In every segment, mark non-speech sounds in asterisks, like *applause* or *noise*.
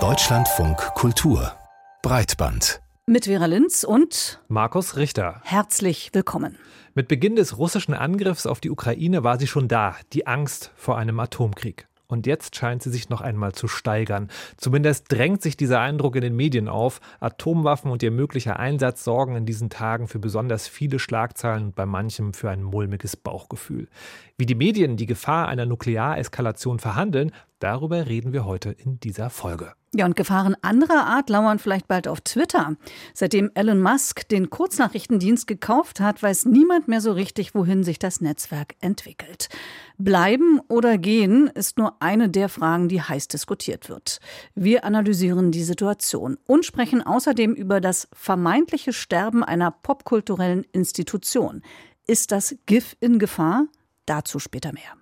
Deutschlandfunk Kultur Breitband mit Vera Linz und Markus Richter. Herzlich willkommen. Mit Beginn des russischen Angriffs auf die Ukraine war sie schon da, die Angst vor einem Atomkrieg. Und jetzt scheint sie sich noch einmal zu steigern. Zumindest drängt sich dieser Eindruck in den Medien auf. Atomwaffen und ihr möglicher Einsatz sorgen in diesen Tagen für besonders viele Schlagzeilen und bei manchem für ein mulmiges Bauchgefühl. Wie die Medien die Gefahr einer Nukleareskalation verhandeln, darüber reden wir heute in dieser Folge. Ja, und Gefahren anderer Art lauern vielleicht bald auf Twitter. Seitdem Elon Musk den Kurznachrichtendienst gekauft hat, weiß niemand mehr so richtig, wohin sich das Netzwerk entwickelt. Bleiben oder gehen ist nur eine der Fragen, die heiß diskutiert wird. Wir analysieren die Situation und sprechen außerdem über das vermeintliche Sterben einer popkulturellen Institution. Ist das GIF in Gefahr? Dazu später mehr.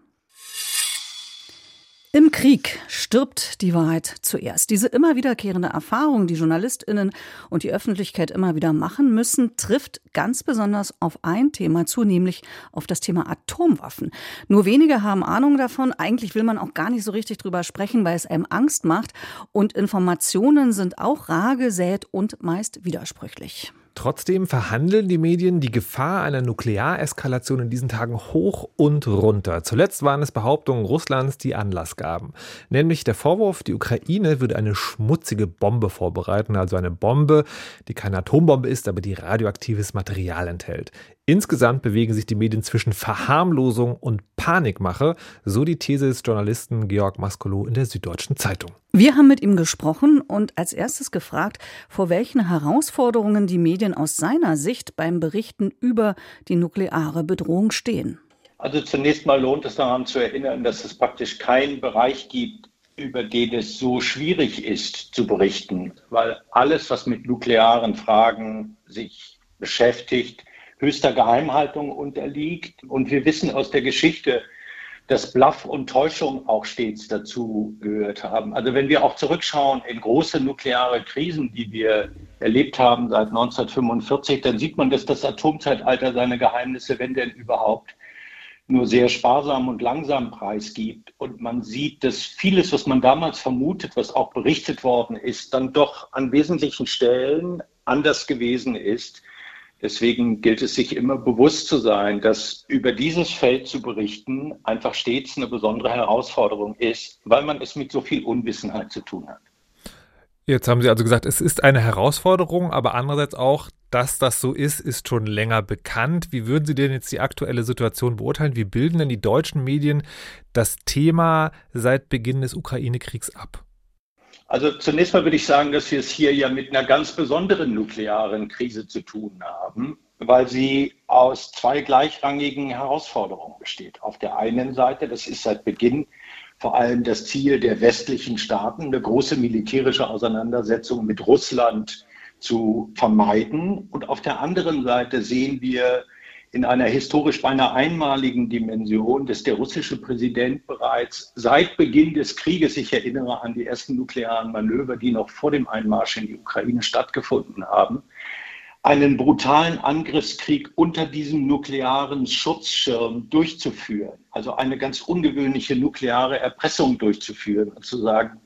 Im Krieg stirbt die Wahrheit zuerst. Diese immer wiederkehrende Erfahrung, die Journalistinnen und die Öffentlichkeit immer wieder machen müssen, trifft ganz besonders auf ein Thema zu, nämlich auf das Thema Atomwaffen. Nur wenige haben Ahnung davon. Eigentlich will man auch gar nicht so richtig drüber sprechen, weil es einem Angst macht. Und Informationen sind auch rar gesät und meist widersprüchlich. Trotzdem verhandeln die Medien die Gefahr einer Nukleareskalation in diesen Tagen hoch und runter. Zuletzt waren es Behauptungen Russlands, die Anlass gaben. Nämlich der Vorwurf, die Ukraine würde eine schmutzige Bombe vorbereiten, also eine Bombe, die keine Atombombe ist, aber die radioaktives Material enthält. Insgesamt bewegen sich die Medien zwischen Verharmlosung und Panikmache, so die These des Journalisten Georg Maskolo in der Süddeutschen Zeitung. Wir haben mit ihm gesprochen und als erstes gefragt, vor welchen Herausforderungen die Medien aus seiner Sicht beim Berichten über die nukleare Bedrohung stehen. Also zunächst mal lohnt es daran zu erinnern, dass es praktisch keinen Bereich gibt, über den es so schwierig ist zu berichten, weil alles, was mit nuklearen Fragen sich beschäftigt, höchster Geheimhaltung unterliegt. Und wir wissen aus der Geschichte, dass Bluff und Täuschung auch stets dazu gehört haben. Also wenn wir auch zurückschauen in große nukleare Krisen, die wir erlebt haben seit 1945, dann sieht man, dass das Atomzeitalter seine Geheimnisse, wenn denn überhaupt, nur sehr sparsam und langsam preisgibt. Und man sieht, dass vieles, was man damals vermutet, was auch berichtet worden ist, dann doch an wesentlichen Stellen anders gewesen ist. Deswegen gilt es sich immer bewusst zu sein, dass über dieses Feld zu berichten einfach stets eine besondere Herausforderung ist, weil man es mit so viel Unwissenheit zu tun hat. Jetzt haben Sie also gesagt, es ist eine Herausforderung, aber andererseits auch, dass das so ist, ist schon länger bekannt. Wie würden Sie denn jetzt die aktuelle Situation beurteilen? Wie bilden denn die deutschen Medien das Thema seit Beginn des Ukraine-Kriegs ab? Also zunächst mal würde ich sagen, dass wir es hier ja mit einer ganz besonderen nuklearen Krise zu tun haben, weil sie aus zwei gleichrangigen Herausforderungen besteht. Auf der einen Seite, das ist seit Beginn vor allem das Ziel der westlichen Staaten, eine große militärische Auseinandersetzung mit Russland zu vermeiden. Und auf der anderen Seite sehen wir in einer historisch beinahe einmaligen Dimension, dass der russische Präsident bereits seit Beginn des Krieges, ich erinnere an die ersten nuklearen Manöver, die noch vor dem Einmarsch in die Ukraine stattgefunden haben, einen brutalen Angriffskrieg unter diesem nuklearen Schutzschirm durchzuführen, also eine ganz ungewöhnliche nukleare Erpressung durchzuführen und zu sagen,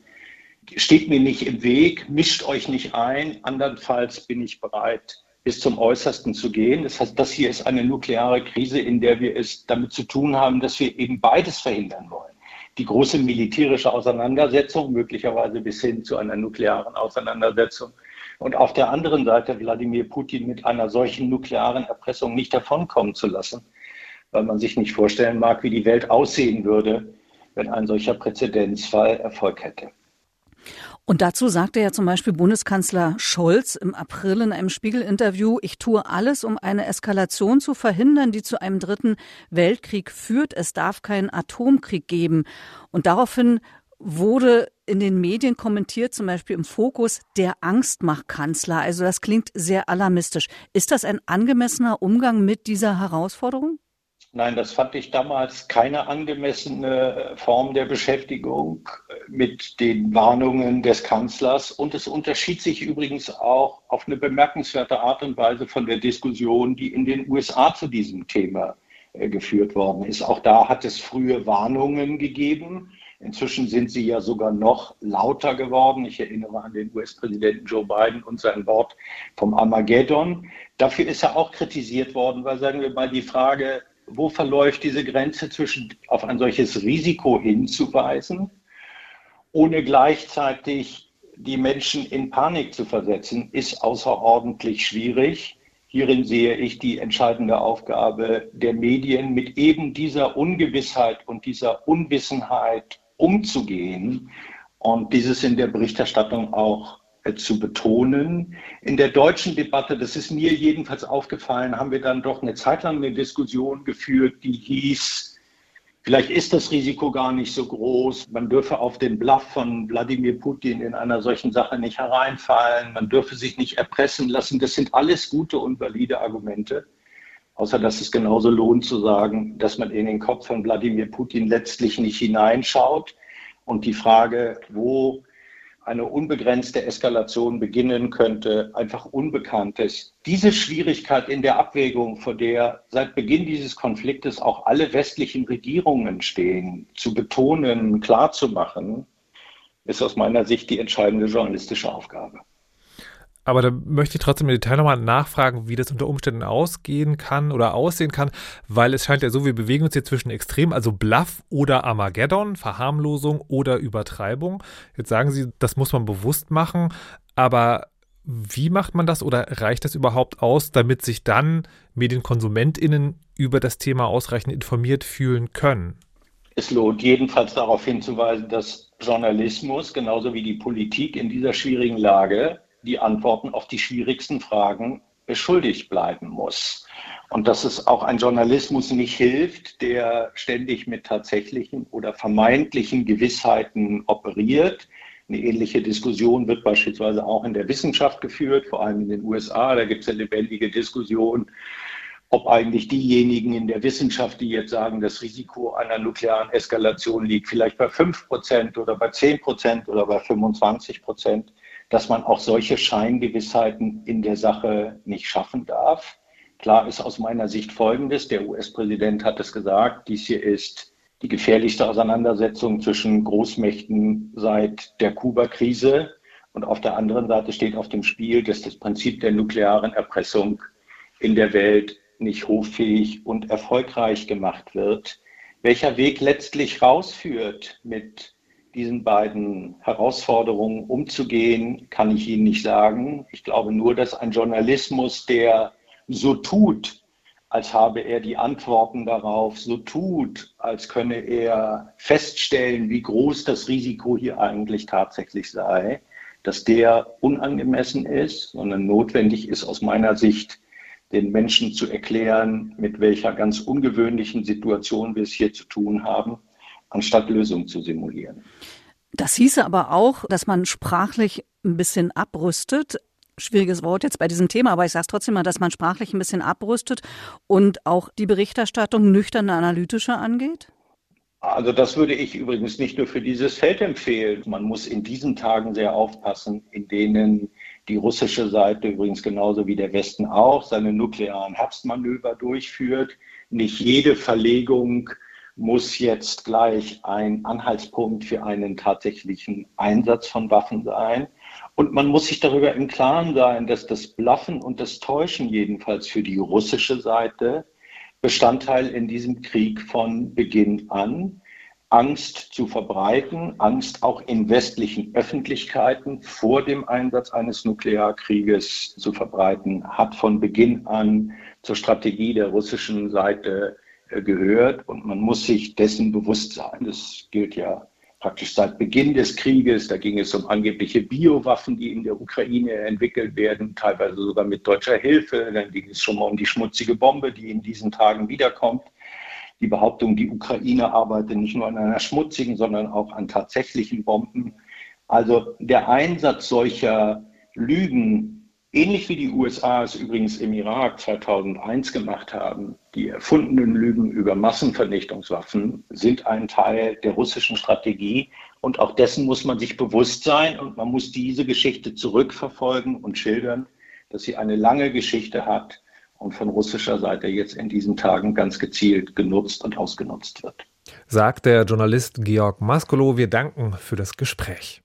steht mir nicht im Weg, mischt euch nicht ein, andernfalls bin ich bereit, bis zum Äußersten zu gehen. Das heißt, das hier ist eine nukleare Krise, in der wir es damit zu tun haben, dass wir eben beides verhindern wollen. Die große militärische Auseinandersetzung, möglicherweise bis hin zu einer nuklearen Auseinandersetzung. Und auf der anderen Seite Wladimir Putin mit einer solchen nuklearen Erpressung nicht davonkommen zu lassen, weil man sich nicht vorstellen mag, wie die Welt aussehen würde, wenn ein solcher Präzedenzfall Erfolg hätte. Und dazu sagte ja zum Beispiel Bundeskanzler Scholz im April in einem Spiegel-Interview, ich tue alles, um eine Eskalation zu verhindern, die zu einem dritten Weltkrieg führt. Es darf keinen Atomkrieg geben. Und daraufhin wurde in den Medien kommentiert, zum Beispiel im Fokus, der Angstmachkanzler. Also das klingt sehr alarmistisch. Ist das ein angemessener Umgang mit dieser Herausforderung? Nein, das fand ich damals keine angemessene Form der Beschäftigung mit den Warnungen des Kanzlers. Und es unterschied sich übrigens auch auf eine bemerkenswerte Art und Weise von der Diskussion, die in den USA zu diesem Thema äh, geführt worden ist. Auch da hat es frühe Warnungen gegeben. Inzwischen sind sie ja sogar noch lauter geworden. Ich erinnere an den US-Präsidenten Joe Biden und sein Wort vom Armageddon. Dafür ist er auch kritisiert worden, weil, sagen wir mal, die Frage, wo verläuft diese Grenze zwischen auf ein solches Risiko hinzuweisen, ohne gleichzeitig die Menschen in Panik zu versetzen, ist außerordentlich schwierig. Hierin sehe ich die entscheidende Aufgabe der Medien, mit eben dieser Ungewissheit und dieser Unwissenheit umzugehen und dieses in der Berichterstattung auch zu betonen. In der deutschen Debatte, das ist mir jedenfalls aufgefallen, haben wir dann doch eine Zeit lang eine Diskussion geführt, die hieß, Vielleicht ist das Risiko gar nicht so groß. Man dürfe auf den Bluff von Wladimir Putin in einer solchen Sache nicht hereinfallen. Man dürfe sich nicht erpressen lassen. Das sind alles gute und valide Argumente. Außer dass es genauso lohnt zu sagen, dass man in den Kopf von Wladimir Putin letztlich nicht hineinschaut. Und die Frage, wo eine unbegrenzte Eskalation beginnen könnte, einfach unbekannt ist. Diese Schwierigkeit in der Abwägung, vor der seit Beginn dieses Konfliktes auch alle westlichen Regierungen stehen, zu betonen, klarzumachen, ist aus meiner Sicht die entscheidende journalistische Aufgabe. Aber da möchte ich trotzdem im Detail nochmal nachfragen, wie das unter Umständen ausgehen kann oder aussehen kann, weil es scheint ja so, wir bewegen uns hier zwischen Extremen, also Bluff oder Armageddon, Verharmlosung oder Übertreibung. Jetzt sagen Sie, das muss man bewusst machen, aber wie macht man das oder reicht das überhaupt aus, damit sich dann MedienkonsumentInnen über das Thema ausreichend informiert fühlen können? Es lohnt jedenfalls darauf hinzuweisen, dass Journalismus genauso wie die Politik in dieser schwierigen Lage die Antworten auf die schwierigsten Fragen beschuldigt bleiben muss. Und dass es auch ein Journalismus nicht hilft, der ständig mit tatsächlichen oder vermeintlichen Gewissheiten operiert. Eine ähnliche Diskussion wird beispielsweise auch in der Wissenschaft geführt, vor allem in den USA. Da gibt es eine lebendige Diskussion, ob eigentlich diejenigen in der Wissenschaft, die jetzt sagen, das Risiko einer nuklearen Eskalation liegt vielleicht bei 5 Prozent oder bei 10 Prozent oder bei 25 Prozent, dass man auch solche Scheingewissheiten in der Sache nicht schaffen darf. Klar ist aus meiner Sicht Folgendes, der US-Präsident hat es gesagt, dies hier ist die gefährlichste Auseinandersetzung zwischen Großmächten seit der Kuba-Krise. Und auf der anderen Seite steht auf dem Spiel, dass das Prinzip der nuklearen Erpressung in der Welt nicht hoffähig und erfolgreich gemacht wird. Welcher Weg letztlich rausführt mit diesen beiden Herausforderungen umzugehen, kann ich Ihnen nicht sagen. Ich glaube nur, dass ein Journalismus, der so tut, als habe er die Antworten darauf, so tut, als könne er feststellen, wie groß das Risiko hier eigentlich tatsächlich sei, dass der unangemessen ist, sondern notwendig ist aus meiner Sicht, den Menschen zu erklären, mit welcher ganz ungewöhnlichen Situation wir es hier zu tun haben anstatt Lösungen zu simulieren. Das hieße aber auch, dass man sprachlich ein bisschen abrüstet. Schwieriges Wort jetzt bei diesem Thema, aber ich sage es trotzdem mal, dass man sprachlich ein bisschen abrüstet und auch die Berichterstattung nüchterne analytischer angeht? Also das würde ich übrigens nicht nur für dieses Feld empfehlen. Man muss in diesen Tagen sehr aufpassen, in denen die russische Seite übrigens genauso wie der Westen auch seine nuklearen Herbstmanöver durchführt. Nicht jede Verlegung muss jetzt gleich ein Anhaltspunkt für einen tatsächlichen Einsatz von Waffen sein. Und man muss sich darüber im Klaren sein, dass das Bluffen und das Täuschen jedenfalls für die russische Seite Bestandteil in diesem Krieg von Beginn an Angst zu verbreiten, Angst auch in westlichen Öffentlichkeiten vor dem Einsatz eines Nuklearkrieges zu verbreiten, hat von Beginn an zur Strategie der russischen Seite gehört und man muss sich dessen bewusst sein. Das gilt ja praktisch seit Beginn des Krieges. Da ging es um angebliche Biowaffen, die in der Ukraine entwickelt werden, teilweise sogar mit deutscher Hilfe. Dann ging es schon mal um die schmutzige Bombe, die in diesen Tagen wiederkommt. Die Behauptung, die Ukraine arbeite nicht nur an einer schmutzigen, sondern auch an tatsächlichen Bomben. Also der Einsatz solcher Lügen Ähnlich wie die USA es übrigens im Irak 2001 gemacht haben, die erfundenen Lügen über Massenvernichtungswaffen sind ein Teil der russischen Strategie und auch dessen muss man sich bewusst sein und man muss diese Geschichte zurückverfolgen und schildern, dass sie eine lange Geschichte hat und von russischer Seite jetzt in diesen Tagen ganz gezielt genutzt und ausgenutzt wird. Sagt der Journalist Georg Maskolo. Wir danken für das Gespräch.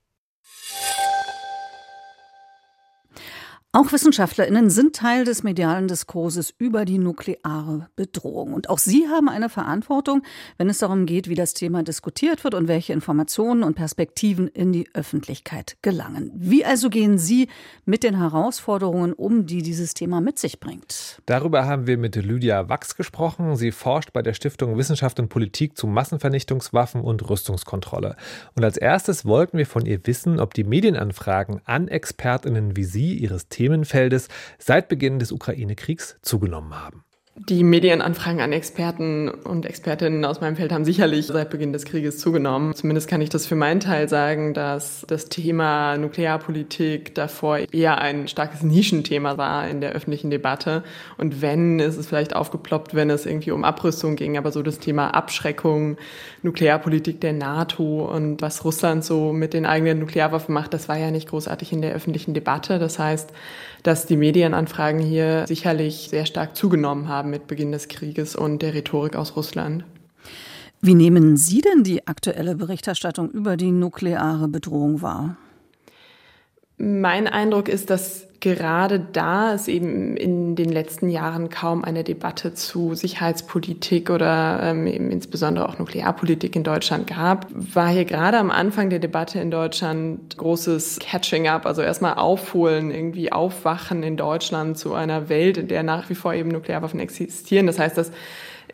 Auch Wissenschaftlerinnen sind Teil des medialen Diskurses über die nukleare Bedrohung. Und auch sie haben eine Verantwortung, wenn es darum geht, wie das Thema diskutiert wird und welche Informationen und Perspektiven in die Öffentlichkeit gelangen. Wie also gehen Sie mit den Herausforderungen um, die dieses Thema mit sich bringt? Darüber haben wir mit Lydia Wachs gesprochen. Sie forscht bei der Stiftung Wissenschaft und Politik zu Massenvernichtungswaffen und Rüstungskontrolle. Und als erstes wollten wir von ihr wissen, ob die Medienanfragen an Expertinnen wie Sie ihres Themas Themenfeldes seit Beginn des Ukraine-Kriegs zugenommen haben. Die Medienanfragen an Experten und Expertinnen aus meinem Feld haben sicherlich seit Beginn des Krieges zugenommen. Zumindest kann ich das für meinen Teil sagen, dass das Thema Nuklearpolitik davor eher ein starkes Nischenthema war in der öffentlichen Debatte. Und wenn, ist es vielleicht aufgeploppt, wenn es irgendwie um Abrüstung ging. Aber so das Thema Abschreckung, Nuklearpolitik der NATO und was Russland so mit den eigenen Nuklearwaffen macht, das war ja nicht großartig in der öffentlichen Debatte. Das heißt, dass die Medienanfragen hier sicherlich sehr stark zugenommen haben mit Beginn des Krieges und der Rhetorik aus Russland. Wie nehmen Sie denn die aktuelle Berichterstattung über die nukleare Bedrohung wahr? Mein Eindruck ist, dass gerade da es eben in den letzten Jahren kaum eine Debatte zu Sicherheitspolitik oder ähm, eben insbesondere auch Nuklearpolitik in Deutschland gab, war hier gerade am Anfang der Debatte in Deutschland großes Catching up, also erstmal aufholen, irgendwie aufwachen in Deutschland zu einer Welt, in der nach wie vor eben Nuklearwaffen existieren. Das heißt, dass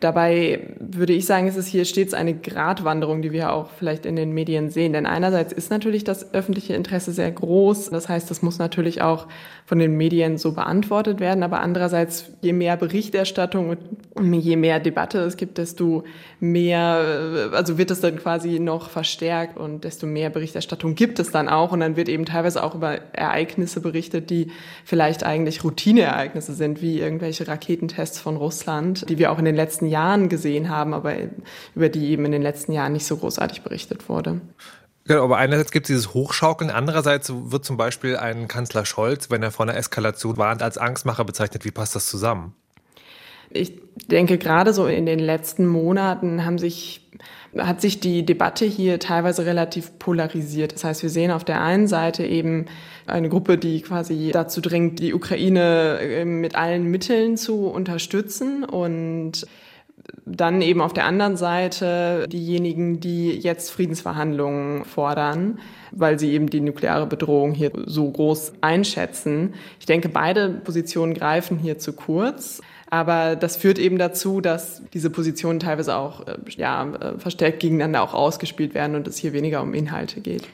Dabei würde ich sagen, ist es hier stets eine Gratwanderung, die wir auch vielleicht in den Medien sehen. Denn einerseits ist natürlich das öffentliche Interesse sehr groß. Das heißt, das muss natürlich auch von den Medien so beantwortet werden. Aber andererseits, je mehr Berichterstattung und je mehr Debatte es gibt, desto mehr, äh, also wird es dann quasi noch verstärkt und desto mehr Berichterstattung gibt es dann auch. Und dann wird eben teilweise auch über Ereignisse berichtet, die vielleicht eigentlich Routineereignisse sind, wie irgendwelche Raketentests von Russland, die wir auch in den letzten Jahren gesehen haben, aber über die eben in den letzten Jahren nicht so großartig berichtet wurde. Genau, aber einerseits gibt es dieses Hochschaukeln, andererseits wird zum Beispiel ein Kanzler Scholz, wenn er vor einer Eskalation warnt, als Angstmacher bezeichnet. Wie passt das zusammen? Ich denke, gerade so in den letzten Monaten haben sich hat sich die Debatte hier teilweise relativ polarisiert. Das heißt, wir sehen auf der einen Seite eben eine Gruppe, die quasi dazu drängt, die Ukraine äh, mit allen Mitteln zu unterstützen und dann eben auf der anderen Seite diejenigen, die jetzt Friedensverhandlungen fordern, weil sie eben die nukleare Bedrohung hier so groß einschätzen. Ich denke, beide Positionen greifen hier zu kurz. Aber das führt eben dazu, dass diese Positionen teilweise auch äh, ja, äh, verstärkt gegeneinander auch ausgespielt werden und es hier weniger um Inhalte geht.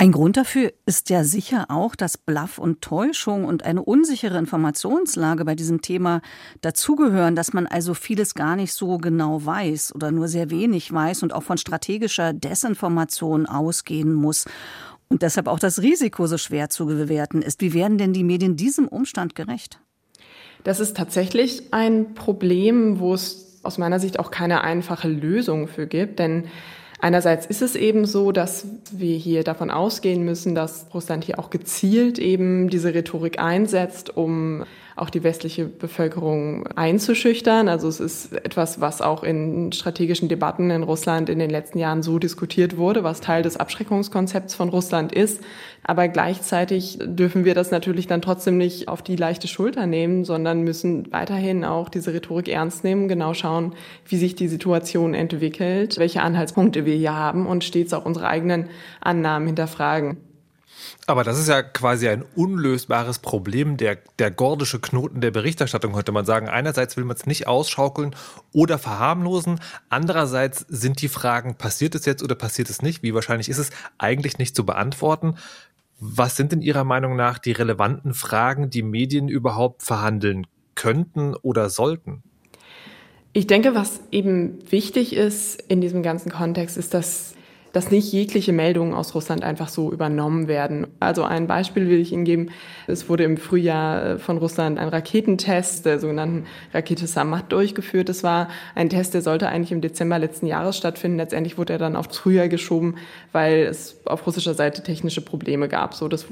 Ein Grund dafür ist ja sicher auch, dass Bluff und Täuschung und eine unsichere Informationslage bei diesem Thema dazugehören, dass man also vieles gar nicht so genau weiß oder nur sehr wenig weiß und auch von strategischer Desinformation ausgehen muss. Und deshalb auch das Risiko so schwer zu bewerten ist. Wie werden denn die Medien diesem Umstand gerecht? Das ist tatsächlich ein Problem, wo es aus meiner Sicht auch keine einfache Lösung für gibt, denn Einerseits ist es eben so, dass wir hier davon ausgehen müssen, dass Russland hier auch gezielt eben diese Rhetorik einsetzt, um auch die westliche Bevölkerung einzuschüchtern. Also es ist etwas, was auch in strategischen Debatten in Russland in den letzten Jahren so diskutiert wurde, was Teil des Abschreckungskonzepts von Russland ist. Aber gleichzeitig dürfen wir das natürlich dann trotzdem nicht auf die leichte Schulter nehmen, sondern müssen weiterhin auch diese Rhetorik ernst nehmen, genau schauen, wie sich die Situation entwickelt, welche Anhaltspunkte wir hier haben und stets auch unsere eigenen Annahmen hinterfragen. Aber das ist ja quasi ein unlösbares Problem, der, der gordische Knoten der Berichterstattung, könnte man sagen. Einerseits will man es nicht ausschaukeln oder verharmlosen. Andererseits sind die Fragen, passiert es jetzt oder passiert es nicht? Wie wahrscheinlich ist es eigentlich nicht zu beantworten? Was sind in Ihrer Meinung nach die relevanten Fragen, die Medien überhaupt verhandeln könnten oder sollten? Ich denke, was eben wichtig ist in diesem ganzen Kontext, ist, dass dass nicht jegliche Meldungen aus Russland einfach so übernommen werden. Also ein Beispiel will ich Ihnen geben. Es wurde im Frühjahr äh, von Russland ein Raketentest der sogenannten Rakete Samad durchgeführt. Das war ein Test, der sollte eigentlich im Dezember letzten Jahres stattfinden. Letztendlich wurde er dann aufs Frühjahr geschoben, weil es auf russischer Seite technische Probleme gab. So, das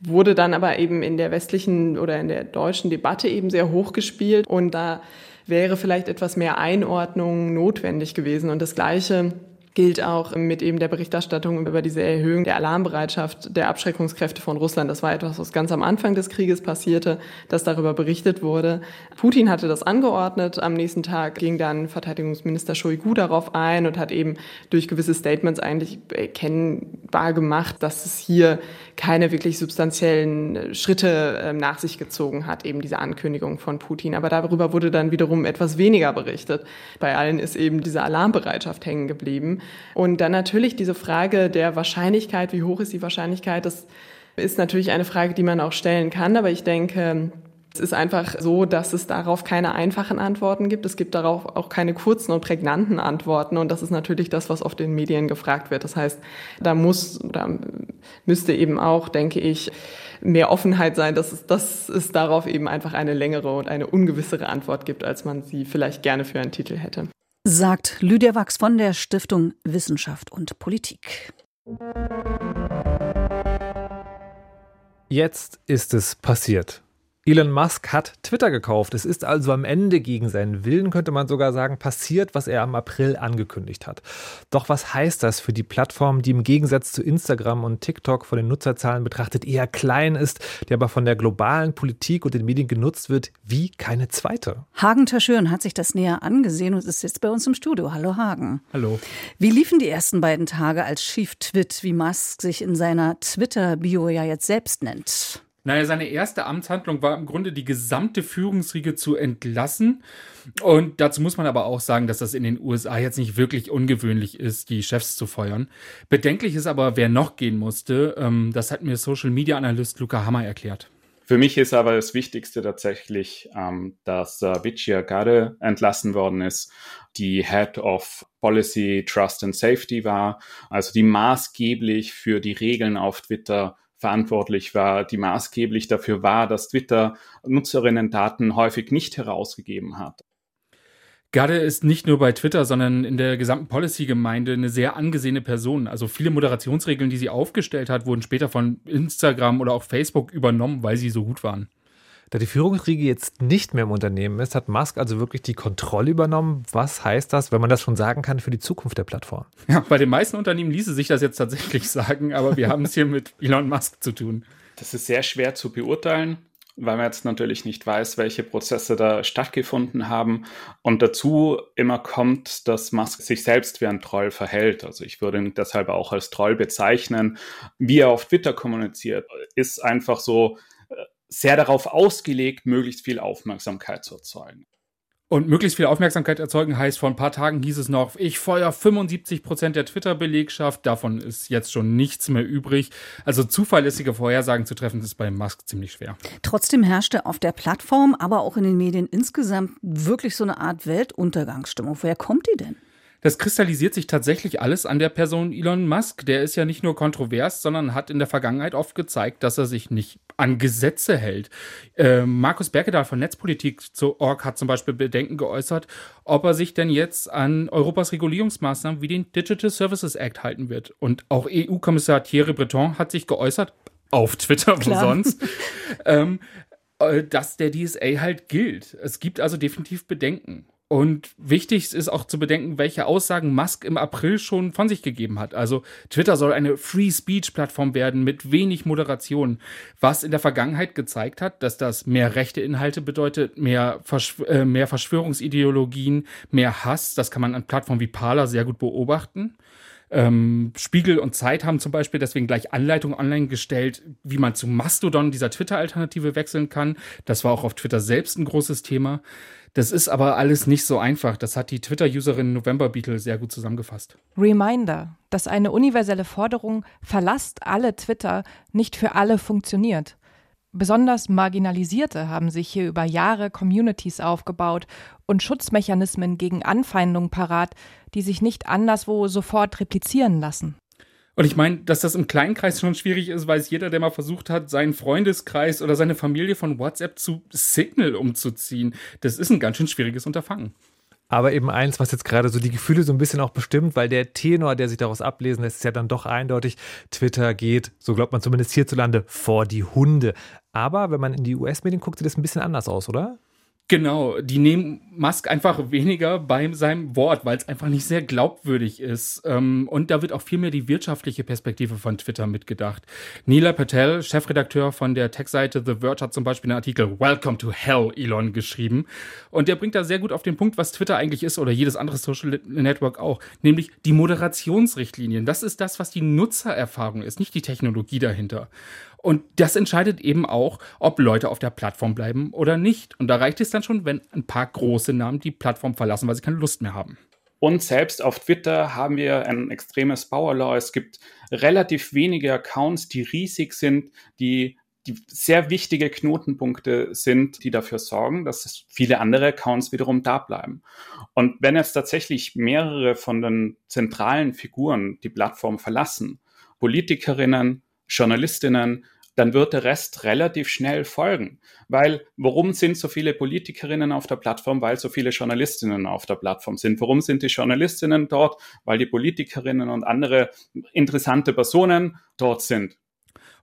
wurde dann aber eben in der westlichen oder in der deutschen Debatte eben sehr hochgespielt und da wäre vielleicht etwas mehr Einordnung notwendig gewesen. Und das Gleiche gilt auch mit eben der Berichterstattung über diese Erhöhung der Alarmbereitschaft der Abschreckungskräfte von Russland. Das war etwas, was ganz am Anfang des Krieges passierte, dass darüber berichtet wurde. Putin hatte das angeordnet. Am nächsten Tag ging dann Verteidigungsminister Shoigu darauf ein und hat eben durch gewisse Statements eigentlich erkennbar gemacht, dass es hier keine wirklich substanziellen Schritte ähm, nach sich gezogen hat, eben diese Ankündigung von Putin. Aber darüber wurde dann wiederum etwas weniger berichtet. Bei allen ist eben diese Alarmbereitschaft hängen geblieben. Und dann natürlich diese Frage der Wahrscheinlichkeit, wie hoch ist die Wahrscheinlichkeit, das ist natürlich eine Frage, die man auch stellen kann. Aber ich denke, es ist einfach so, dass es darauf keine einfachen Antworten gibt. Es gibt darauf auch keine kurzen und prägnanten Antworten. Und das ist natürlich das, was oft in Medien gefragt wird. Das heißt, da muss oder müsste eben auch, denke ich, mehr Offenheit sein, dass es, dass es darauf eben einfach eine längere und eine ungewissere Antwort gibt, als man sie vielleicht gerne für einen Titel hätte sagt Lydia Wachs von der Stiftung Wissenschaft und Politik. Jetzt ist es passiert. Elon Musk hat Twitter gekauft. Es ist also am Ende gegen seinen Willen, könnte man sogar sagen, passiert, was er am April angekündigt hat. Doch was heißt das für die Plattform, die im Gegensatz zu Instagram und TikTok von den Nutzerzahlen betrachtet eher klein ist, die aber von der globalen Politik und den Medien genutzt wird wie keine zweite? Hagen Taschön hat sich das näher angesehen und ist jetzt bei uns im Studio. Hallo Hagen. Hallo. Wie liefen die ersten beiden Tage als Chief Twit, wie Musk sich in seiner Twitter-Bio ja jetzt selbst nennt? Naja, seine erste Amtshandlung war im Grunde die gesamte Führungsriege zu entlassen. Und dazu muss man aber auch sagen, dass das in den USA jetzt nicht wirklich ungewöhnlich ist, die Chefs zu feuern. Bedenklich ist aber, wer noch gehen musste. Ähm, das hat mir Social Media Analyst Luca Hammer erklärt. Für mich ist aber das Wichtigste tatsächlich, ähm, dass äh, Vicia Gade entlassen worden ist, die Head of Policy, Trust and Safety war, also die maßgeblich für die Regeln auf Twitter verantwortlich war, die maßgeblich dafür war, dass Twitter Nutzerinnen-Daten häufig nicht herausgegeben hat. Gade ist nicht nur bei Twitter, sondern in der gesamten Policy-Gemeinde eine sehr angesehene Person. Also viele Moderationsregeln, die sie aufgestellt hat, wurden später von Instagram oder auch Facebook übernommen, weil sie so gut waren. Da die Führungsriege jetzt nicht mehr im Unternehmen ist, hat Musk also wirklich die Kontrolle übernommen. Was heißt das, wenn man das schon sagen kann, für die Zukunft der Plattform? Ja, bei den meisten Unternehmen ließe sich das jetzt tatsächlich *laughs* sagen, aber wir haben es hier mit Elon Musk zu tun. Das ist sehr schwer zu beurteilen weil man jetzt natürlich nicht weiß, welche Prozesse da stattgefunden haben. Und dazu immer kommt, dass Musk sich selbst wie ein Troll verhält. Also ich würde ihn deshalb auch als Troll bezeichnen. Wie er auf Twitter kommuniziert, ist einfach so sehr darauf ausgelegt, möglichst viel Aufmerksamkeit zu erzeugen. Und möglichst viel Aufmerksamkeit erzeugen heißt, vor ein paar Tagen hieß es noch, ich feuer 75 Prozent der Twitter-Belegschaft, davon ist jetzt schon nichts mehr übrig. Also zuverlässige Vorhersagen zu treffen, ist bei Musk ziemlich schwer. Trotzdem herrschte auf der Plattform, aber auch in den Medien insgesamt wirklich so eine Art Weltuntergangsstimmung. Woher kommt die denn? Das kristallisiert sich tatsächlich alles an der Person Elon Musk. Der ist ja nicht nur kontrovers, sondern hat in der Vergangenheit oft gezeigt, dass er sich nicht an Gesetze hält. Äh, Markus Berkedahl von Netzpolitik zu Org hat zum Beispiel Bedenken geäußert, ob er sich denn jetzt an Europas Regulierungsmaßnahmen wie den Digital Services Act halten wird. Und auch EU-Kommissar Thierry Breton hat sich geäußert, auf Twitter, wo Klar. sonst, *laughs* ähm, äh, dass der DSA halt gilt. Es gibt also definitiv Bedenken. Und wichtig ist auch zu bedenken, welche Aussagen Musk im April schon von sich gegeben hat. Also Twitter soll eine Free Speech Plattform werden mit wenig Moderation, was in der Vergangenheit gezeigt hat, dass das mehr rechte Inhalte bedeutet, mehr, Verschw äh, mehr Verschwörungsideologien, mehr Hass. Das kann man an Plattformen wie Parler sehr gut beobachten. Ähm, Spiegel und Zeit haben zum Beispiel deswegen gleich Anleitungen online gestellt, wie man zu Mastodon, dieser Twitter-Alternative, wechseln kann. Das war auch auf Twitter selbst ein großes Thema. Das ist aber alles nicht so einfach. Das hat die Twitter-Userin November Beetle sehr gut zusammengefasst. Reminder, dass eine universelle Forderung verlasst alle Twitter nicht für alle funktioniert. Besonders Marginalisierte haben sich hier über Jahre Communities aufgebaut und Schutzmechanismen gegen Anfeindungen parat, die sich nicht anderswo sofort replizieren lassen. Und ich meine, dass das im Kleinkreis schon schwierig ist, weiß jeder, der mal versucht hat, seinen Freundeskreis oder seine Familie von WhatsApp zu Signal umzuziehen. Das ist ein ganz schön schwieriges Unterfangen. Aber eben eins, was jetzt gerade so die Gefühle so ein bisschen auch bestimmt, weil der Tenor, der sich daraus ablesen lässt, ist ja dann doch eindeutig, Twitter geht, so glaubt man zumindest hierzulande, vor die Hunde. Aber wenn man in die US-Medien guckt, sieht das ein bisschen anders aus, oder? Genau, die nehmen Musk einfach weniger bei seinem Wort, weil es einfach nicht sehr glaubwürdig ist. Ähm, und da wird auch viel mehr die wirtschaftliche Perspektive von Twitter mitgedacht. Nila Patel, Chefredakteur von der Tech-Seite The Verge, hat zum Beispiel einen Artikel Welcome to Hell, Elon, geschrieben. Und der bringt da sehr gut auf den Punkt, was Twitter eigentlich ist oder jedes andere Social Network auch, nämlich die Moderationsrichtlinien. Das ist das, was die Nutzererfahrung ist, nicht die Technologie dahinter. Und das entscheidet eben auch, ob Leute auf der Plattform bleiben oder nicht. Und da reicht es dann schon, wenn ein paar große Namen die Plattform verlassen, weil sie keine Lust mehr haben. Und selbst auf Twitter haben wir ein extremes Power Es gibt relativ wenige Accounts, die riesig sind, die, die sehr wichtige Knotenpunkte sind, die dafür sorgen, dass viele andere Accounts wiederum da bleiben. Und wenn jetzt tatsächlich mehrere von den zentralen Figuren die Plattform verlassen, Politikerinnen, Journalistinnen, dann wird der Rest relativ schnell folgen. Weil, warum sind so viele Politikerinnen auf der Plattform? Weil so viele Journalistinnen auf der Plattform sind. Warum sind die Journalistinnen dort? Weil die Politikerinnen und andere interessante Personen dort sind.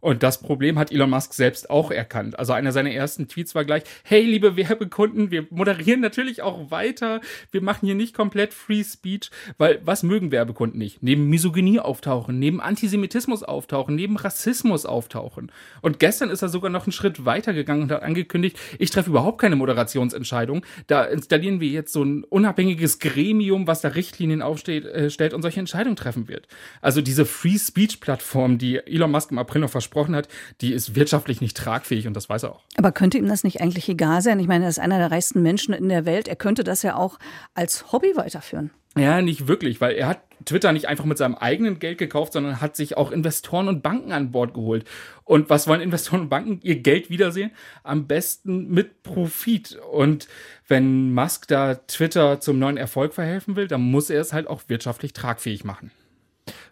Und das Problem hat Elon Musk selbst auch erkannt. Also einer seiner ersten Tweets war gleich, hey, liebe Werbekunden, wir moderieren natürlich auch weiter. Wir machen hier nicht komplett Free Speech, weil was mögen Werbekunden nicht? Neben Misogynie auftauchen, neben Antisemitismus auftauchen, neben Rassismus auftauchen. Und gestern ist er sogar noch einen Schritt weiter gegangen und hat angekündigt, ich treffe überhaupt keine Moderationsentscheidung. Da installieren wir jetzt so ein unabhängiges Gremium, was da Richtlinien aufstellt äh, und solche Entscheidungen treffen wird. Also diese Free Speech Plattform, die Elon Musk im April noch versprochen versprochen hat, die ist wirtschaftlich nicht tragfähig und das weiß er auch. Aber könnte ihm das nicht eigentlich egal sein? Ich meine, er ist einer der reichsten Menschen in der Welt. Er könnte das ja auch als Hobby weiterführen. Ja, nicht wirklich, weil er hat Twitter nicht einfach mit seinem eigenen Geld gekauft, sondern hat sich auch Investoren und Banken an Bord geholt. Und was wollen Investoren und Banken? Ihr Geld wiedersehen? Am besten mit Profit. Und wenn Musk da Twitter zum neuen Erfolg verhelfen will, dann muss er es halt auch wirtschaftlich tragfähig machen.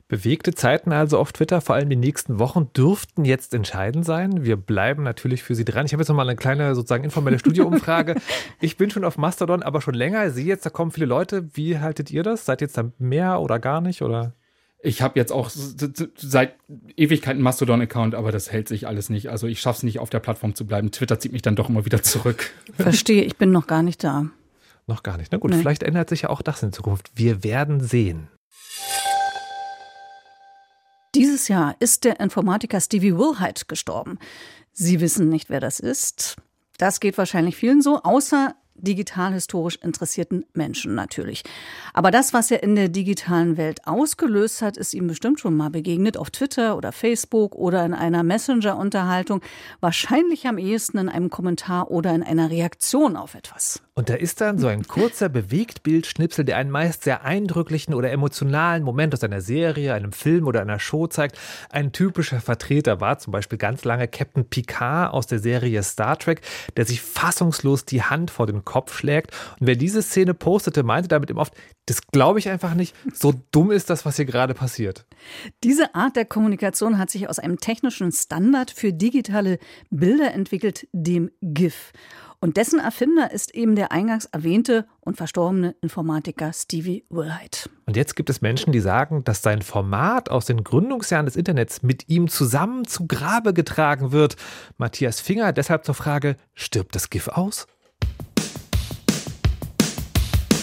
Bewegte Zeiten also auf Twitter, vor allem die nächsten Wochen, dürften jetzt entscheidend sein. Wir bleiben natürlich für Sie dran. Ich habe jetzt nochmal eine kleine sozusagen informelle Studioumfrage. *laughs* ich bin schon auf Mastodon, aber schon länger. Ich sehe jetzt, da kommen viele Leute. Wie haltet ihr das? Seid ihr jetzt da mehr oder gar nicht? Oder? Ich habe jetzt auch seit Ewigkeiten Mastodon-Account, aber das hält sich alles nicht. Also ich schaffe es nicht, auf der Plattform zu bleiben. Twitter zieht mich dann doch immer wieder zurück. *laughs* Verstehe, ich bin noch gar nicht da. Noch gar nicht. Na gut, nee. vielleicht ändert sich ja auch das in Zukunft. Wir werden sehen. Dieses Jahr ist der Informatiker Stevie Wilhite gestorben. Sie wissen nicht, wer das ist. Das geht wahrscheinlich vielen so, außer digital-historisch interessierten Menschen natürlich. Aber das, was er in der digitalen Welt ausgelöst hat, ist ihm bestimmt schon mal begegnet auf Twitter oder Facebook oder in einer Messenger-Unterhaltung. Wahrscheinlich am ehesten in einem Kommentar oder in einer Reaktion auf etwas. Und da ist dann so ein kurzer Bewegtbildschnipsel, der einen meist sehr eindrücklichen oder emotionalen Moment aus einer Serie, einem Film oder einer Show zeigt. Ein typischer Vertreter war zum Beispiel ganz lange Captain Picard aus der Serie Star Trek, der sich fassungslos die Hand vor den Kopf schlägt. Und wer diese Szene postete, meinte damit eben oft, das glaube ich einfach nicht. So dumm ist das, was hier gerade passiert. Diese Art der Kommunikation hat sich aus einem technischen Standard für digitale Bilder entwickelt, dem GIF. Und dessen Erfinder ist eben der eingangs erwähnte und verstorbene Informatiker Stevie Wilhite. Und jetzt gibt es Menschen, die sagen, dass sein Format aus den Gründungsjahren des Internets mit ihm zusammen zu Grabe getragen wird. Matthias Finger deshalb zur Frage, stirbt das GIF aus?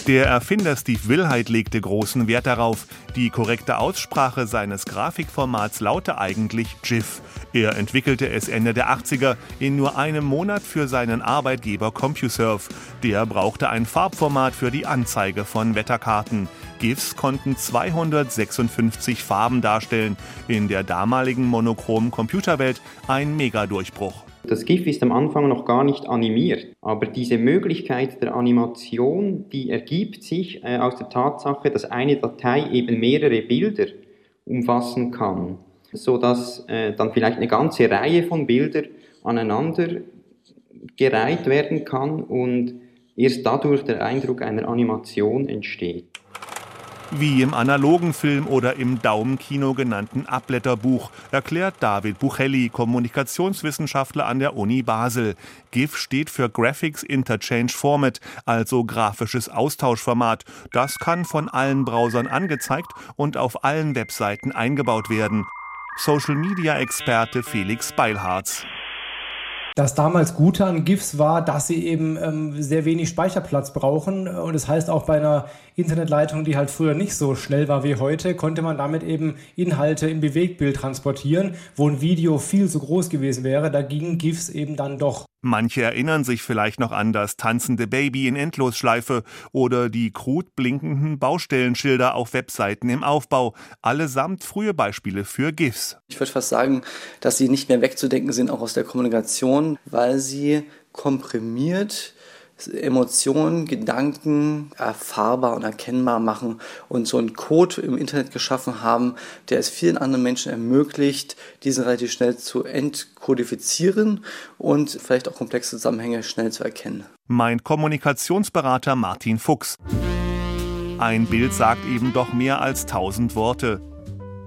Der Erfinder Steve Wilhite legte großen Wert darauf. Die korrekte Aussprache seines Grafikformats laute eigentlich GIF. Er entwickelte es Ende der 80er in nur einem Monat für seinen Arbeitgeber CompuServe. Der brauchte ein Farbformat für die Anzeige von Wetterkarten. GIFs konnten 256 Farben darstellen. In der damaligen monochromen Computerwelt ein Megadurchbruch. Das GIF ist am Anfang noch gar nicht animiert, aber diese Möglichkeit der Animation, die ergibt sich äh, aus der Tatsache, dass eine Datei eben mehrere Bilder umfassen kann, so dass äh, dann vielleicht eine ganze Reihe von Bildern aneinander gereiht werden kann und erst dadurch der Eindruck einer Animation entsteht wie im analogen Film oder im Daumenkino genannten Abblätterbuch, erklärt David Buchelli, Kommunikationswissenschaftler an der Uni Basel. GIF steht für Graphics Interchange Format, also grafisches Austauschformat. Das kann von allen Browsern angezeigt und auf allen Webseiten eingebaut werden. Social Media Experte Felix Beilharz. Das damals Gute an GIFs war, dass sie eben ähm, sehr wenig Speicherplatz brauchen. Und das heißt auch bei einer Internetleitung, die halt früher nicht so schnell war wie heute, konnte man damit eben Inhalte im Bewegtbild transportieren, wo ein Video viel zu groß gewesen wäre. Da gingen GIFs eben dann doch. Manche erinnern sich vielleicht noch an das tanzende Baby in Endlosschleife oder die krut blinkenden Baustellenschilder auf Webseiten im Aufbau. Allesamt frühe Beispiele für GIFs. Ich würde fast sagen, dass sie nicht mehr wegzudenken sind, auch aus der Kommunikation, weil sie komprimiert Emotionen, Gedanken erfahrbar und erkennbar machen und so einen Code im Internet geschaffen haben, der es vielen anderen Menschen ermöglicht, diesen relativ schnell zu entkodifizieren und vielleicht auch komplexe Zusammenhänge schnell zu erkennen. Mein Kommunikationsberater Martin Fuchs. Ein Bild sagt eben doch mehr als tausend Worte.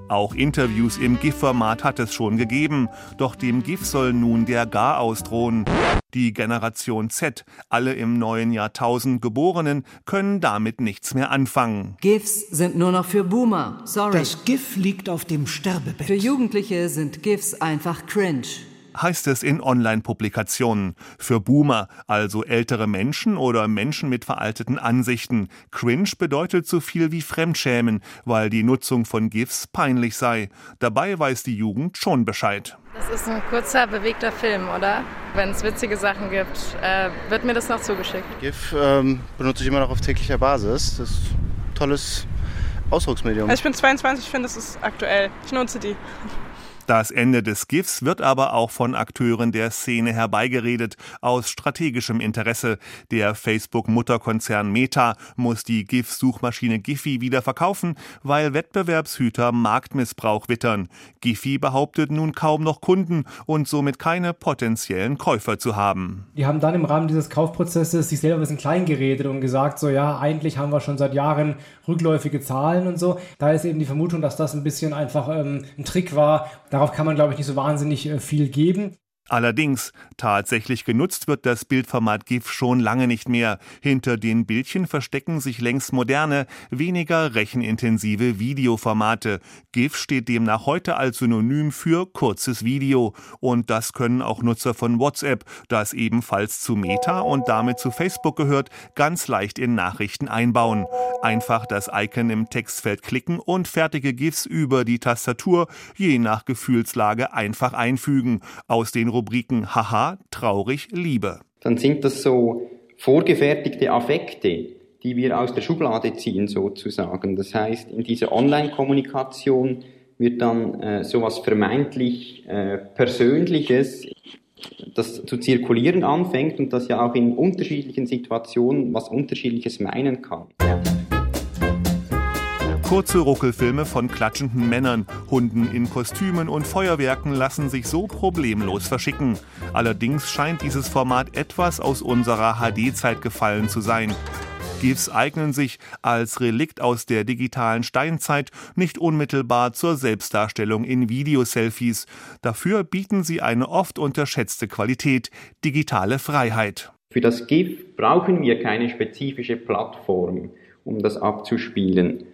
Auch Interviews im GIF-Format hat es schon gegeben, doch dem GIF soll nun der Garaus drohen. Die Generation Z, alle im neuen Jahrtausend Geborenen, können damit nichts mehr anfangen. GIFs sind nur noch für Boomer, sorry. Das GIF liegt auf dem Sterbebett. Für Jugendliche sind GIFs einfach cringe heißt es in Online-Publikationen. Für Boomer, also ältere Menschen oder Menschen mit veralteten Ansichten. Cringe bedeutet so viel wie Fremdschämen, weil die Nutzung von GIFs peinlich sei. Dabei weiß die Jugend schon Bescheid. Das ist ein kurzer, bewegter Film, oder? Wenn es witzige Sachen gibt, äh, wird mir das noch zugeschickt. GIF ähm, benutze ich immer noch auf täglicher Basis. Das ist ein tolles Ausdrucksmedium. Also ich bin 22, ich finde, es ist aktuell. Ich nutze die. Das Ende des GIFs wird aber auch von Akteuren der Szene herbeigeredet, aus strategischem Interesse. Der Facebook-Mutterkonzern Meta muss die GIF-Suchmaschine Giphy wieder verkaufen, weil Wettbewerbshüter Marktmissbrauch wittern. Giphy behauptet nun kaum noch Kunden und somit keine potenziellen Käufer zu haben. Die haben dann im Rahmen dieses Kaufprozesses sich selber ein bisschen klein geredet und gesagt, so ja, eigentlich haben wir schon seit Jahren rückläufige Zahlen und so. Da ist eben die Vermutung, dass das ein bisschen einfach ähm, ein Trick war. Darauf kann man, glaube ich, nicht so wahnsinnig äh, viel geben. Allerdings, tatsächlich genutzt wird das Bildformat GIF schon lange nicht mehr. Hinter den Bildchen verstecken sich längst moderne, weniger rechenintensive Videoformate. GIF steht demnach heute als Synonym für kurzes Video. Und das können auch Nutzer von WhatsApp, das ebenfalls zu Meta und damit zu Facebook gehört, ganz leicht in Nachrichten einbauen. Einfach das Icon im Textfeld klicken und fertige GIFs über die Tastatur, je nach Gefühlslage, einfach einfügen. Aus den Rubriken Haha, traurig, Liebe. Dann sind das so vorgefertigte Affekte, die wir aus der Schublade ziehen sozusagen. Das heißt, in dieser Online-Kommunikation wird dann äh, sowas vermeintlich äh, Persönliches, das zu zirkulieren anfängt und das ja auch in unterschiedlichen Situationen was Unterschiedliches meinen kann. Kurze Ruckelfilme von klatschenden Männern, Hunden in Kostümen und Feuerwerken lassen sich so problemlos verschicken. Allerdings scheint dieses Format etwas aus unserer HD-Zeit gefallen zu sein. GIFs eignen sich als Relikt aus der digitalen Steinzeit nicht unmittelbar zur Selbstdarstellung in Videoselfies. Dafür bieten sie eine oft unterschätzte Qualität, digitale Freiheit. Für das GIF brauchen wir keine spezifische Plattform, um das abzuspielen.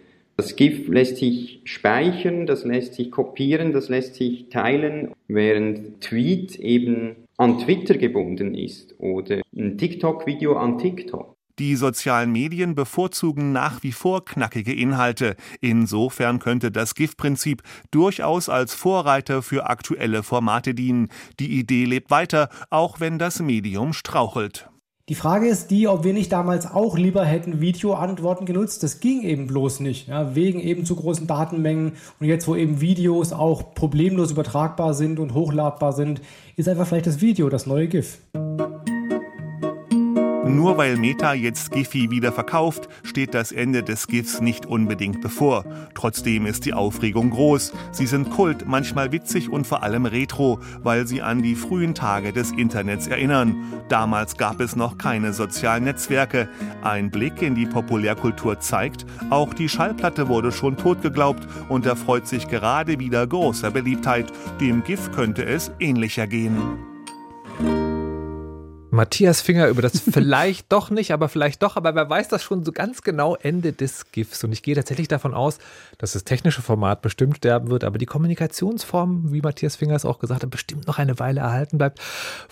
Das GIF lässt sich speichern, das lässt sich kopieren, das lässt sich teilen, während Tweet eben an Twitter gebunden ist oder ein TikTok-Video an TikTok. Die sozialen Medien bevorzugen nach wie vor knackige Inhalte. Insofern könnte das GIF-Prinzip durchaus als Vorreiter für aktuelle Formate dienen. Die Idee lebt weiter, auch wenn das Medium strauchelt. Die Frage ist die, ob wir nicht damals auch lieber hätten Videoantworten genutzt. Das ging eben bloß nicht, ja, wegen eben zu großen Datenmengen. Und jetzt, wo eben Videos auch problemlos übertragbar sind und hochladbar sind, ist einfach vielleicht das Video das neue GIF. Nur weil Meta jetzt Giphy wieder verkauft, steht das Ende des GIFs nicht unbedingt bevor. Trotzdem ist die Aufregung groß. Sie sind Kult, manchmal witzig und vor allem retro, weil sie an die frühen Tage des Internets erinnern. Damals gab es noch keine sozialen Netzwerke. Ein Blick in die Populärkultur zeigt, auch die Schallplatte wurde schon tot geglaubt und erfreut sich gerade wieder großer Beliebtheit. Dem GIF könnte es ähnlicher gehen. Matthias Finger über das *laughs* vielleicht doch nicht, aber vielleicht doch, aber wer weiß das schon so ganz genau Ende des GIFs. Und ich gehe tatsächlich davon aus, dass das technische Format bestimmt sterben wird, aber die Kommunikationsform, wie Matthias Finger es auch gesagt hat, bestimmt noch eine Weile erhalten bleibt.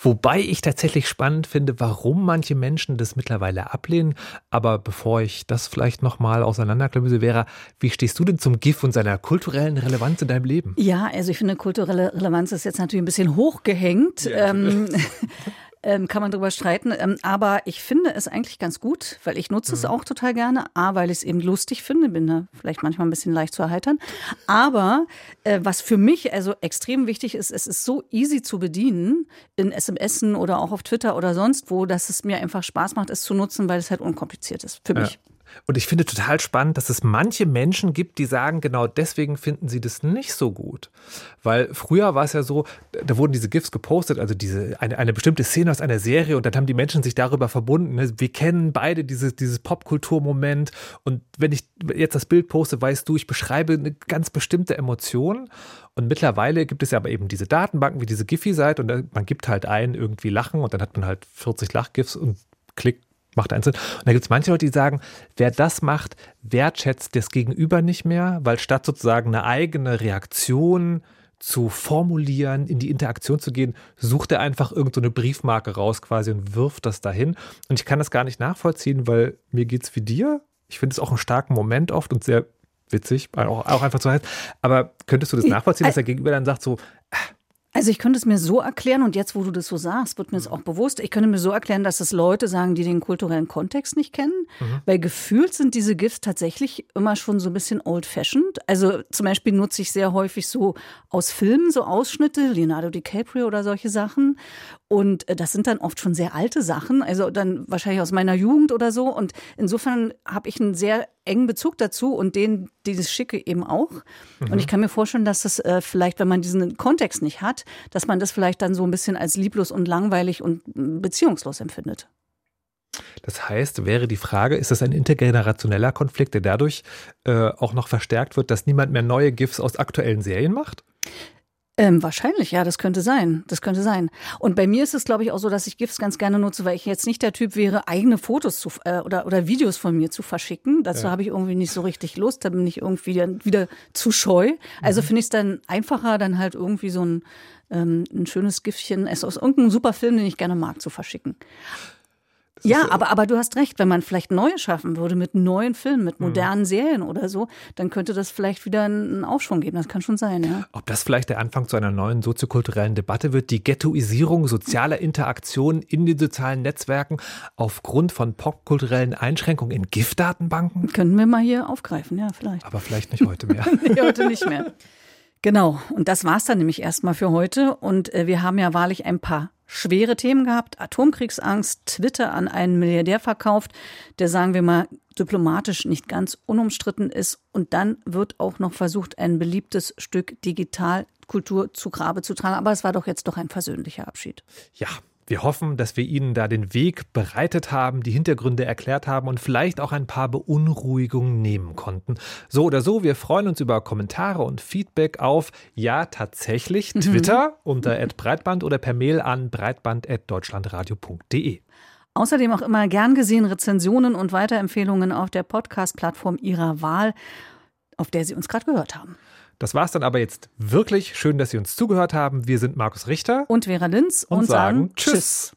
Wobei ich tatsächlich spannend finde, warum manche Menschen das mittlerweile ablehnen. Aber bevor ich das vielleicht nochmal auseinanderklamüse, wäre, wie stehst du denn zum GIF und seiner kulturellen Relevanz in deinem Leben? Ja, also ich finde, kulturelle Relevanz ist jetzt natürlich ein bisschen hochgehängt. Ja, ähm, *laughs* ähm, kann man drüber streiten. Ähm, aber ich finde es eigentlich ganz gut, weil ich nutze mhm. es auch total gerne. A, weil ich es eben lustig finde, bin da vielleicht manchmal ein bisschen leicht zu erheitern. Aber äh, was für mich also extrem wichtig ist, es ist so easy zu bedienen in SMS oder auch auf Twitter oder sonst wo, dass es mir einfach Spaß macht, es zu nutzen, weil es halt unkompliziert ist für mich. Und ich finde total spannend, dass es manche Menschen gibt, die sagen, genau deswegen finden sie das nicht so gut. Weil früher war es ja so, da wurden diese GIFs gepostet, also diese, eine, eine bestimmte Szene aus einer Serie und dann haben die Menschen sich darüber verbunden. Ne? Wir kennen beide dieses, dieses Popkulturmoment und wenn ich jetzt das Bild poste, weißt du, ich beschreibe eine ganz bestimmte Emotion. Und mittlerweile gibt es ja aber eben diese Datenbanken wie diese Giphy-Seite und man gibt halt ein, irgendwie Lachen und dann hat man halt 40 Lachgifs und klickt macht einen Sinn. Und da gibt es manche Leute, die sagen, wer das macht, wertschätzt das Gegenüber nicht mehr, weil statt sozusagen eine eigene Reaktion zu formulieren, in die Interaktion zu gehen, sucht er einfach irgendeine so Briefmarke raus quasi und wirft das dahin. Und ich kann das gar nicht nachvollziehen, weil mir geht es wie dir. Ich finde es auch einen starken Moment oft und sehr witzig, auch, auch einfach zu heißen. Aber könntest du das nachvollziehen, dass der Gegenüber dann sagt so, ah, also ich könnte es mir so erklären, und jetzt, wo du das so sagst, wird mir es auch bewusst, ich könnte mir so erklären, dass es Leute sagen, die den kulturellen Kontext nicht kennen, mhm. weil gefühlt sind diese GIFs tatsächlich immer schon so ein bisschen old-fashioned. Also zum Beispiel nutze ich sehr häufig so aus Filmen so Ausschnitte, Leonardo DiCaprio oder solche Sachen. Und äh, das sind dann oft schon sehr alte Sachen, also dann wahrscheinlich aus meiner Jugend oder so. Und insofern habe ich einen sehr engen Bezug dazu und den dieses Schicke eben auch. Mhm. Und ich kann mir vorstellen, dass das äh, vielleicht, wenn man diesen Kontext nicht hat, dass man das vielleicht dann so ein bisschen als lieblos und langweilig und mm, beziehungslos empfindet. Das heißt, wäre die Frage, ist das ein intergenerationeller Konflikt, der dadurch äh, auch noch verstärkt wird, dass niemand mehr neue GIFs aus aktuellen Serien macht? Ähm, wahrscheinlich, ja, das könnte sein. Das könnte sein. Und bei mir ist es, glaube ich, auch so, dass ich GIFs ganz gerne nutze, weil ich jetzt nicht der Typ wäre, eigene Fotos zu, äh, oder, oder Videos von mir zu verschicken. Dazu ja. habe ich irgendwie nicht so richtig Lust. Da bin ich irgendwie dann wieder zu scheu. Also mhm. finde ich es dann einfacher, dann halt irgendwie so ein, ähm, ein schönes Giftchen es aus irgendeinem super Film, den ich gerne mag, zu verschicken ja, aber, aber du hast recht, wenn man vielleicht neue schaffen würde mit neuen Filmen, mit mhm. modernen mhm. Serien oder so, dann könnte das vielleicht wieder einen Aufschwung geben. Das kann schon sein, ja. Ob das vielleicht der Anfang zu einer neuen soziokulturellen Debatte wird, die Ghettoisierung sozialer Interaktionen in den sozialen Netzwerken aufgrund von popkulturellen Einschränkungen in Giftdatenbanken? Könnten wir mal hier aufgreifen, ja, vielleicht. Aber vielleicht nicht heute mehr. *laughs* nee, heute nicht mehr. Genau, und das war's dann nämlich erstmal für heute. Und äh, wir haben ja wahrlich ein paar schwere Themen gehabt. Atomkriegsangst, Twitter an einen Milliardär verkauft, der, sagen wir mal, diplomatisch nicht ganz unumstritten ist. Und dann wird auch noch versucht, ein beliebtes Stück Digitalkultur zu Grabe zu tragen. Aber es war doch jetzt doch ein versöhnlicher Abschied. Ja, wir hoffen, dass wir Ihnen da den Weg bereitet haben, die Hintergründe erklärt haben und vielleicht auch ein paar Beunruhigungen nehmen konnten. So oder so, wir freuen uns über Kommentare und Feedback auf, ja, tatsächlich, mhm. Twitter unter *laughs* breitband oder per Mail an breitband.deutschlandradio.de. Außerdem auch immer gern gesehen Rezensionen und Weiterempfehlungen auf der Podcast-Plattform Ihrer Wahl, auf der Sie uns gerade gehört haben. Das war es dann aber jetzt wirklich. Schön, dass Sie uns zugehört haben. Wir sind Markus Richter und Vera Linz und, und sagen, sagen Tschüss.